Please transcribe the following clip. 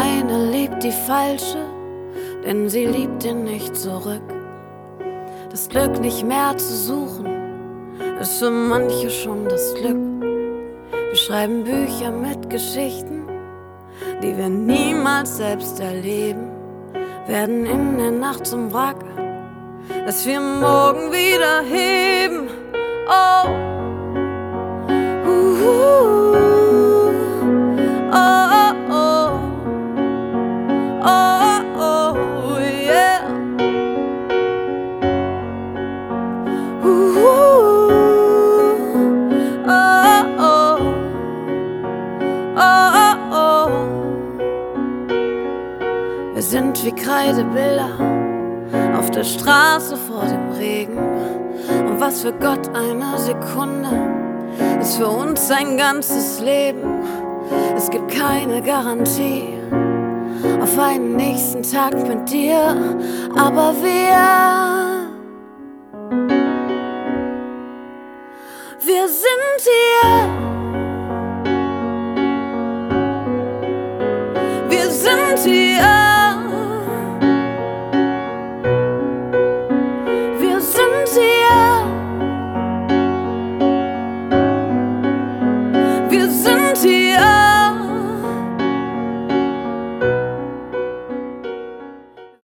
eine liebt die falsche, denn sie liebt ihn nicht zurück. Das Glück nicht mehr zu suchen, ist für manche schon das Glück. Wir schreiben Bücher mit Geschichten, die wir niemals selbst erleben, werden in der Nacht zum Wrack, dass wir morgen wieder heben. Oh, Wir sind wie Kreidebilder auf der Straße vor dem Regen. Und was für Gott eine Sekunde ist für uns ein ganzes Leben. Es gibt keine Garantie auf einen nächsten Tag mit dir, aber wir Wir sind hier. Wir sind hier.